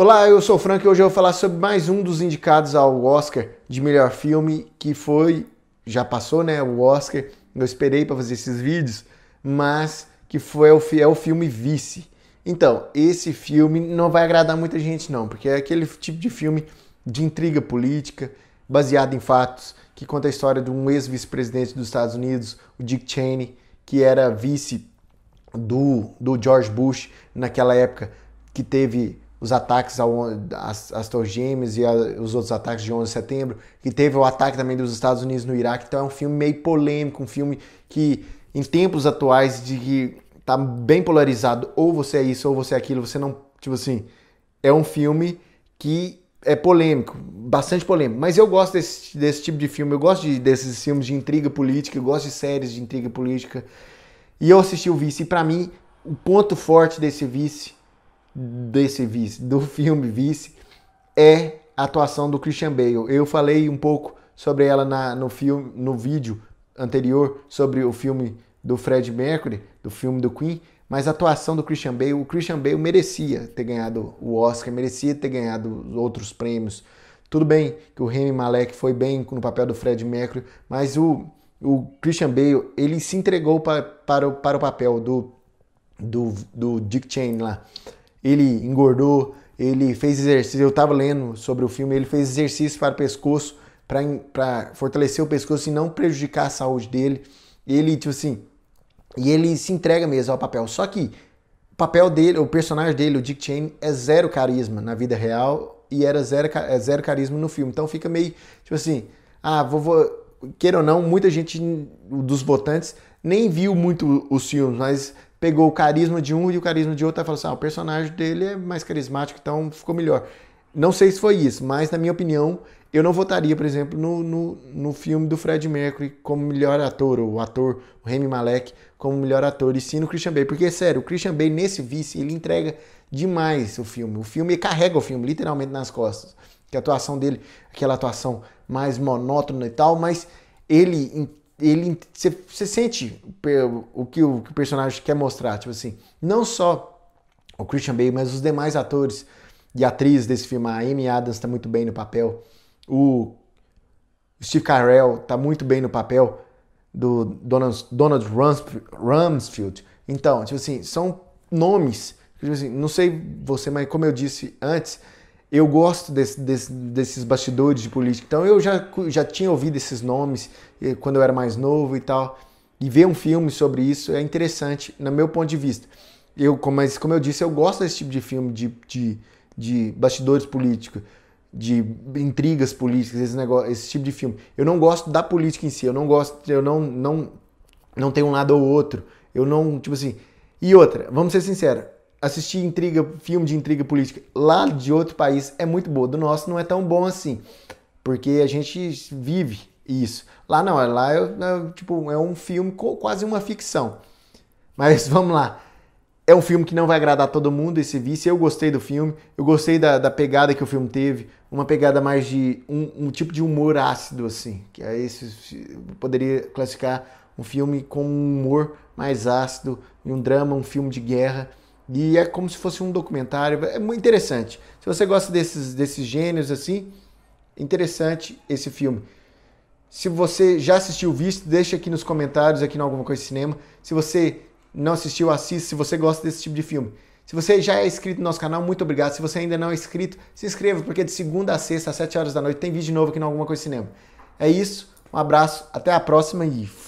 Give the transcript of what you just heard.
Olá, eu sou o Frank e hoje eu vou falar sobre mais um dos indicados ao Oscar de melhor filme, que foi, já passou, né, o Oscar. Eu esperei para fazer esses vídeos, mas que foi o, é o filme Vice. Então, esse filme não vai agradar muita gente não, porque é aquele tipo de filme de intriga política, baseado em fatos, que conta a história de um ex-vice-presidente dos Estados Unidos, o Dick Cheney, que era vice do, do George Bush naquela época, que teve os ataques às, às Torres Gêmeas e a, os outros ataques de 11 de setembro, que teve o ataque também dos Estados Unidos no Iraque. Então é um filme meio polêmico, um filme que em tempos atuais de que tá bem polarizado, ou você é isso ou você é aquilo, você não, tipo assim, é um filme que é polêmico, bastante polêmico. Mas eu gosto desse, desse tipo de filme, eu gosto de, desses filmes de intriga política, eu gosto de séries de intriga política. E eu assisti o Vice, e para mim, o ponto forte desse Vice desse vice, do filme Vice, é a atuação do Christian Bale. Eu falei um pouco sobre ela na, no filme, no vídeo anterior sobre o filme do Fred Mercury, do filme do Queen, mas a atuação do Christian Bale, o Christian Bale merecia ter ganhado o Oscar, merecia ter ganhado outros prêmios. Tudo bem que o Remy Malek foi bem no papel do Fred Mercury, mas o, o Christian Bale, ele se entregou para, para, o, para o papel do, do, do Dick Cheney lá ele engordou, ele fez exercício. Eu estava lendo sobre o filme, ele fez exercício para o pescoço, para fortalecer o pescoço e não prejudicar a saúde dele. Ele, tipo assim, e ele se entrega mesmo ao papel. Só que o papel dele, o personagem dele, o Dick Cheney, é zero carisma na vida real e era zero, é zero carisma no filme. Então fica meio, tipo assim, ah, vou, vou queira ou não, muita gente dos votantes nem viu muito os filmes, mas pegou o carisma de um e o carisma de outro e falou assim: ah, o personagem dele é mais carismático, então ficou melhor. Não sei se foi isso, mas na minha opinião, eu não votaria, por exemplo, no, no, no filme do Fred Mercury como melhor ator, ou o ator, o Remy Malek, como melhor ator, e sim no Christian Bale. Porque, sério, o Christian Bale, nesse vice, ele entrega demais o filme. O filme carrega o filme, literalmente, nas costas. Que a atuação dele, aquela atuação mais monótona e tal, mas ele ele você sente o que o, que o personagem quer mostrar, tipo assim, não só o Christian Bale, mas os demais atores e atrizes desse filme, a Amy Adams está muito bem no papel, o Steve Carell está muito bem no papel do Donald, Donald Rumsfeld. Então, tipo assim, são nomes, tipo assim, não sei você, mas como eu disse antes, eu gosto desse, desse, desses bastidores de política. Então eu já, já tinha ouvido esses nomes eh, quando eu era mais novo e tal. E ver um filme sobre isso é interessante, no meu ponto de vista. Eu, mas como eu disse, eu gosto desse tipo de filme, de, de, de bastidores políticos, de intrigas políticas, esse, negócio, esse tipo de filme. Eu não gosto da política em si, eu não gosto, eu não, não, não tenho um lado ou outro. Eu não, tipo assim. E outra, vamos ser sinceros, assistir intriga, filme de intriga política lá de outro país é muito boa. Do nosso não é tão bom assim, porque a gente vive isso. Lá não, lá é, é tipo é um filme quase uma ficção. Mas vamos lá. É um filme que não vai agradar todo mundo, esse vice. Eu gostei do filme, eu gostei da, da pegada que o filme teve, uma pegada mais de um, um tipo de humor ácido, assim. Que é esse, poderia classificar um filme com um humor mais ácido, um drama, um filme de guerra. E é como se fosse um documentário. É muito interessante. Se você gosta desses, desses gêneros assim, interessante esse filme. Se você já assistiu Visto, deixa aqui nos comentários, aqui no Alguma Coisa Cinema. Se você não assistiu, assista. Se você gosta desse tipo de filme. Se você já é inscrito no nosso canal, muito obrigado. Se você ainda não é inscrito, se inscreva, porque de segunda a sexta, às 7 horas da noite, tem vídeo novo aqui no Alguma Coisa Cinema. É isso, um abraço, até a próxima e